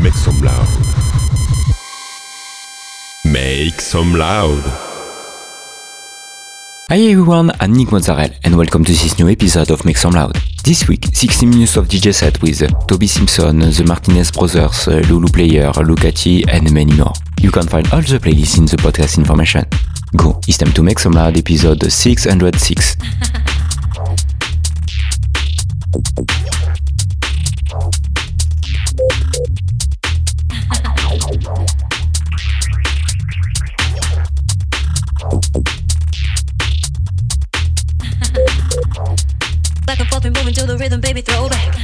Make some loud. Make some loud. Hi everyone, I'm Nick Mozzarella and welcome to this new episode of Make Some Loud. This week, 60 minutes of DJ set with Toby Simpson, the Martinez Brothers, Lulu Player, Lucati and many more. You can find all the playlists in the podcast information. Go, it's time to Make Some Loud episode 606. forth, moving to the rhythm, baby, throw back.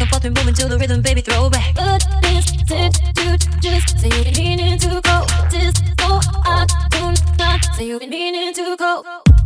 And forth, moving to the rhythm, baby, throw back. But this did you just say you've been meaning to go? This so I do not say you've been meaning to go.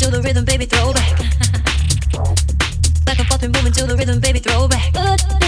To the rhythm, baby, throw back. Back and forth, we're moving to the rhythm, baby, throw back.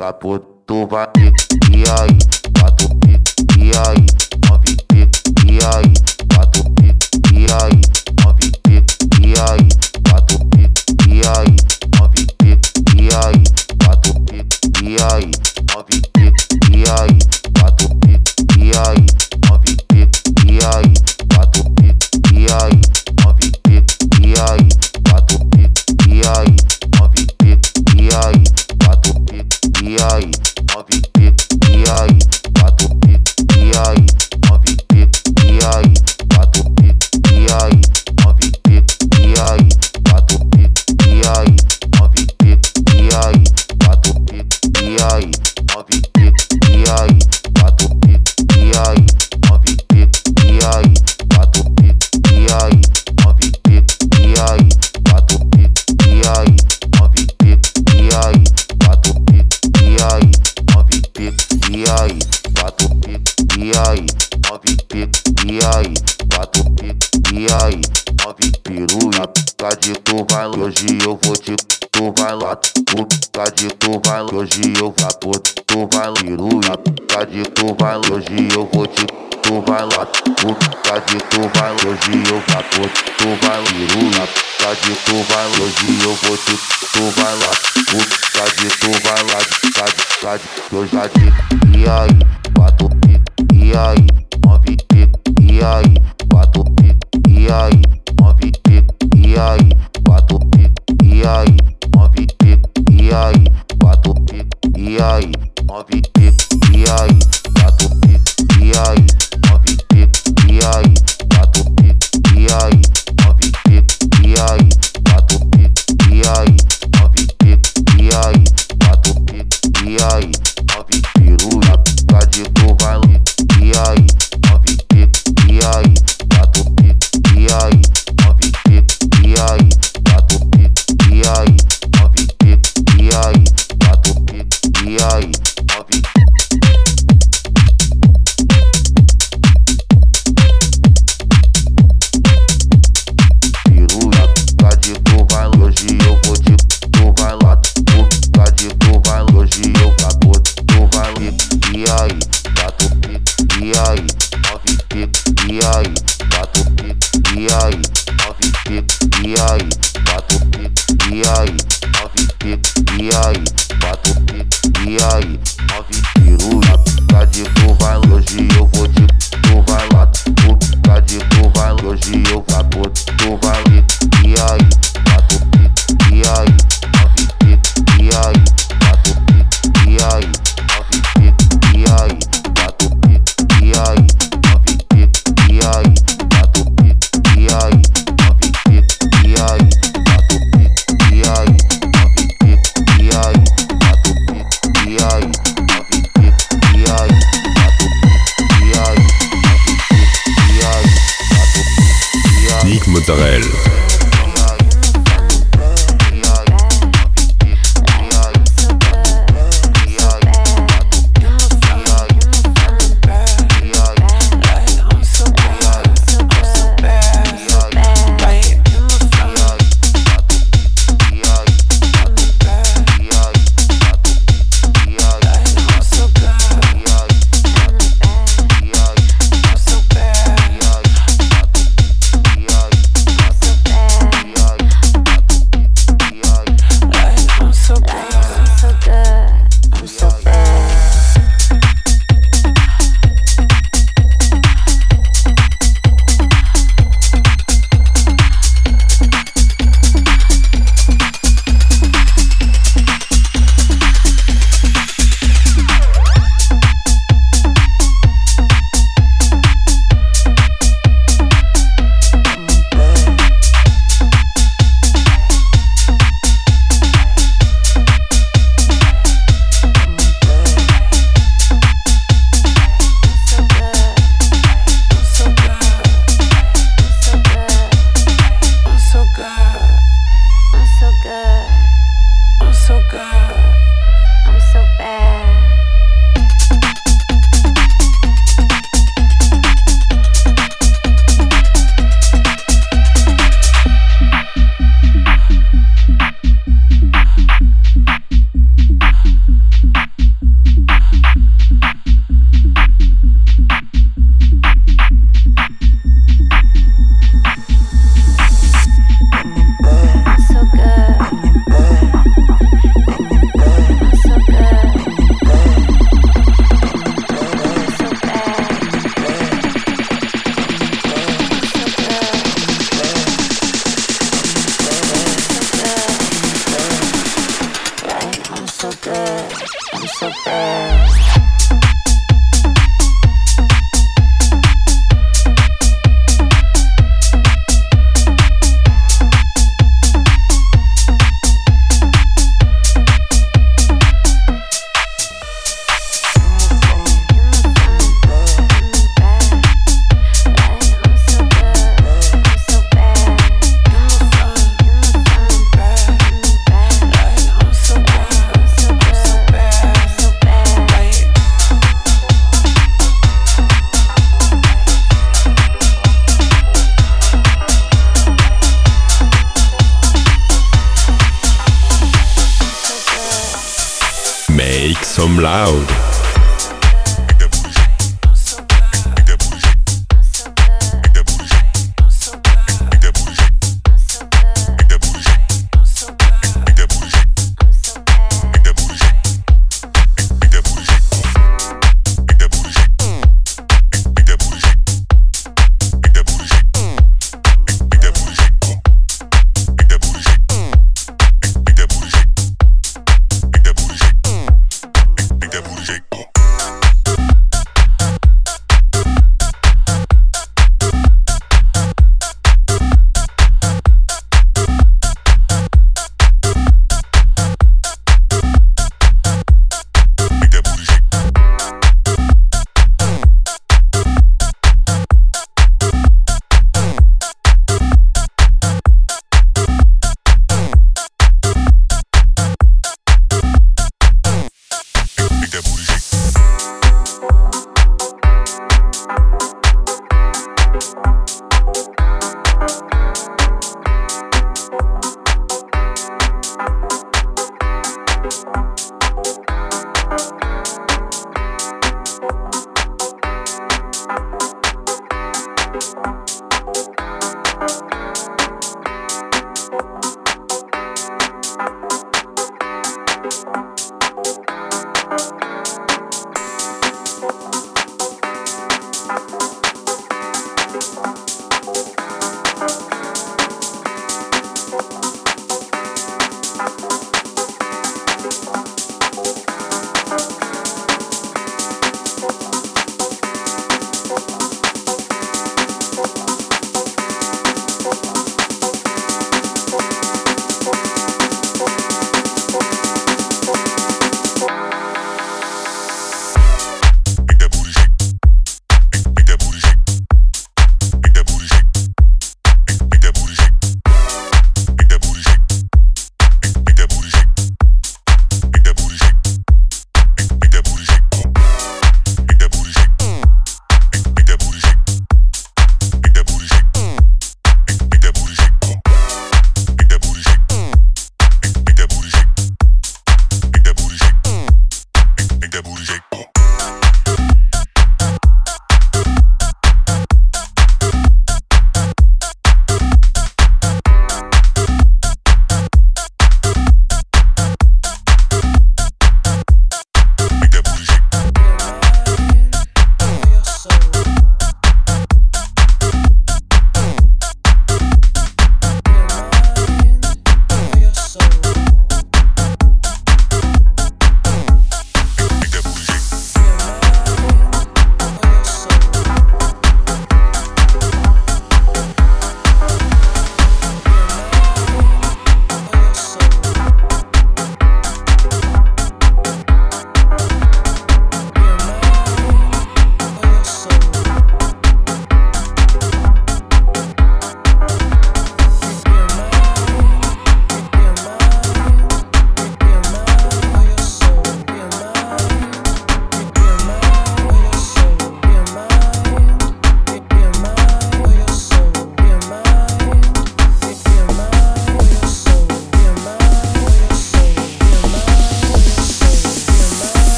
Batuca pro tuba e aí, batuca e aí. tá de tu vai hoje eu vou te tu vai lá tu de tu vai hoje eu vou te tu vai piruia tá de tu vai hoje eu vou te tu vai lá tu de tu vai hoje eu vou te tu vai piruia tá de tu vai hoje eu vou te tu vai lá tu de tu vai lá tá de tá de eu já te e aí quatro pico e aí nove pico e aí quatro e aí, move pico, e aí, bato pico, e aí, move pico, e aí. Mozzarella.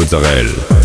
Mozzarella.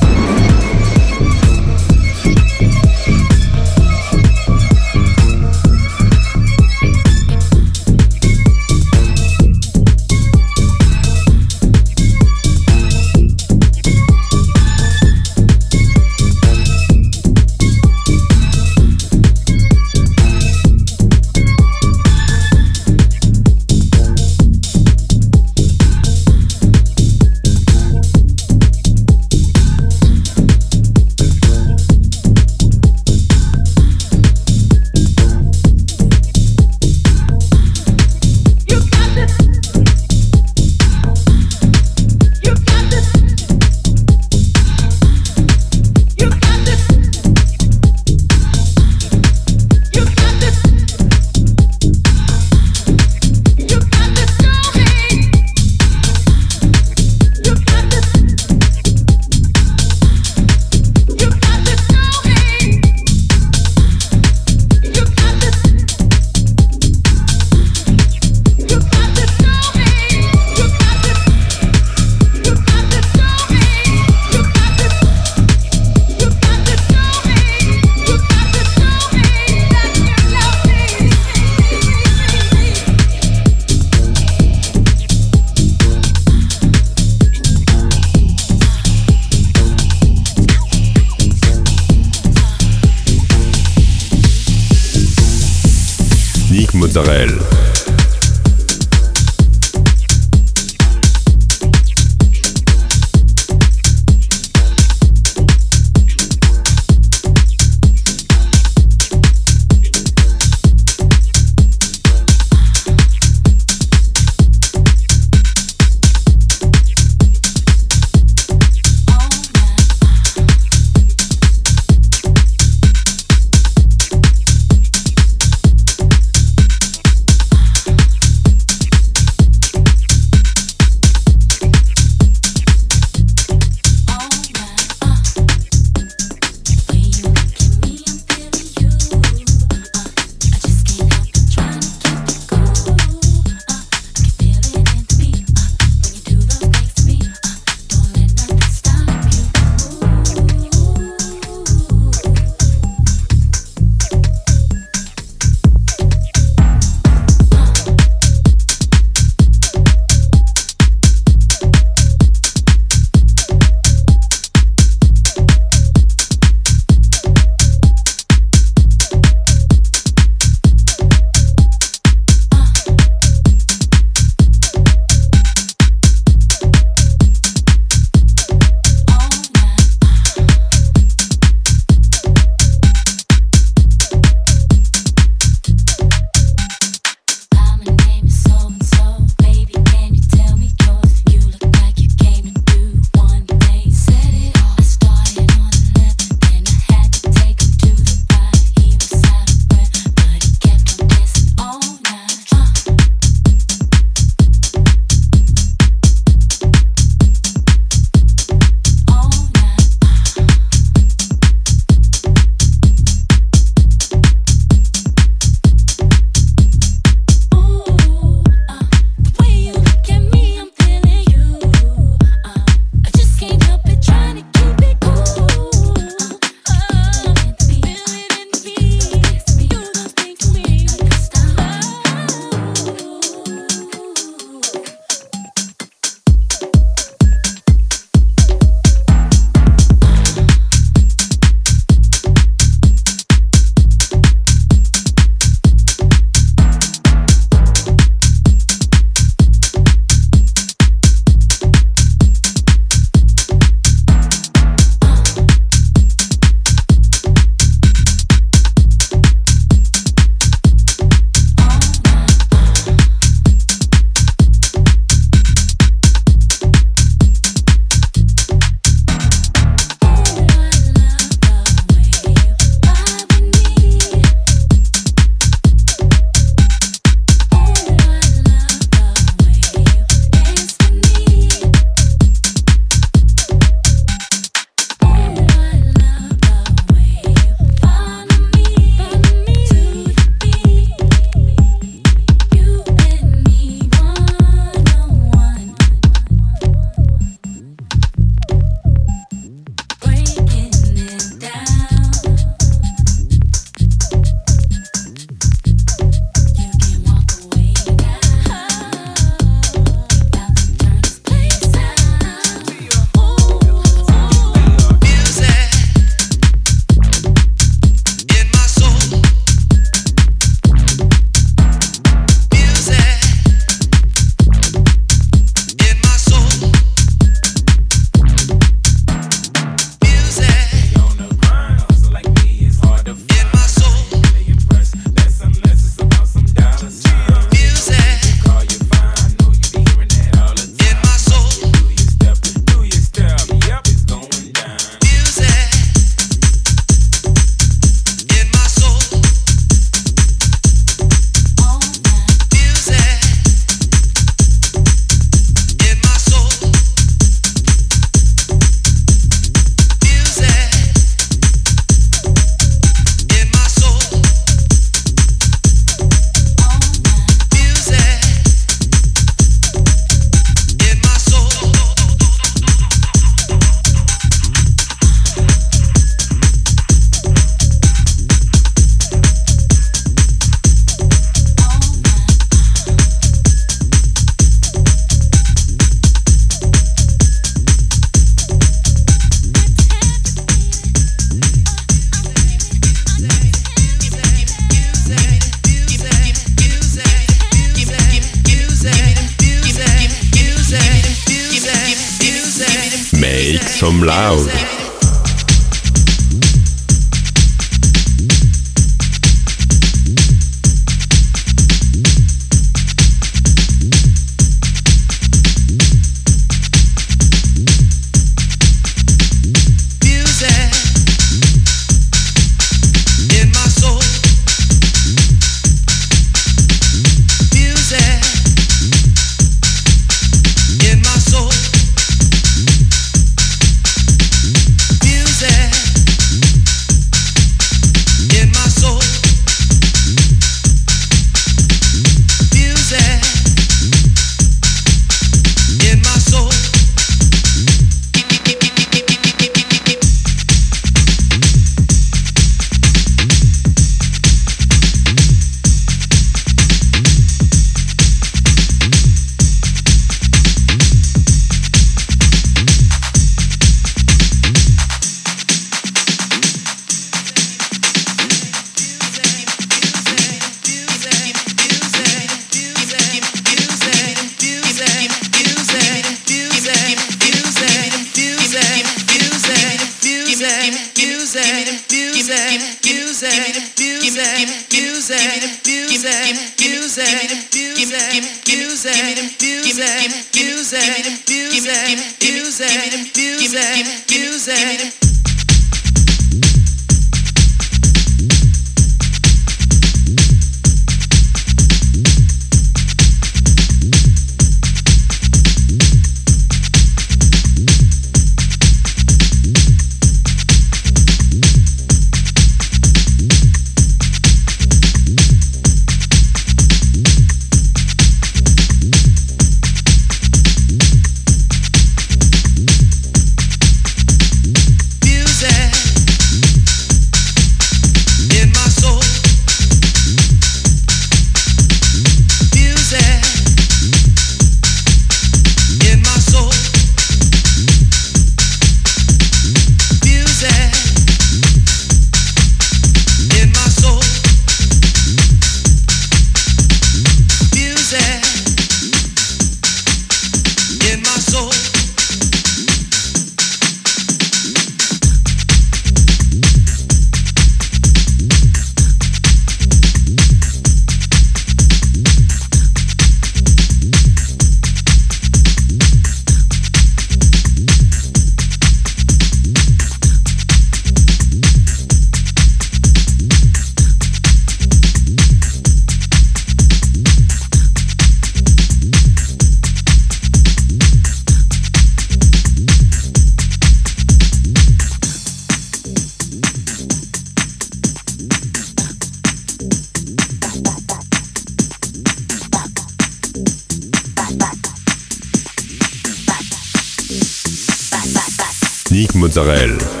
Israël.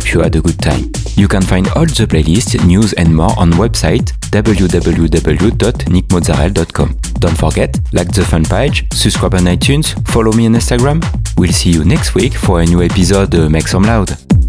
hope you had a good time. You can find all the playlists, news and more on website www.nickmozzarel.com. Don't forget, like the fan page, subscribe on iTunes, follow me on Instagram. We'll see you next week for a new episode Make Some Loud.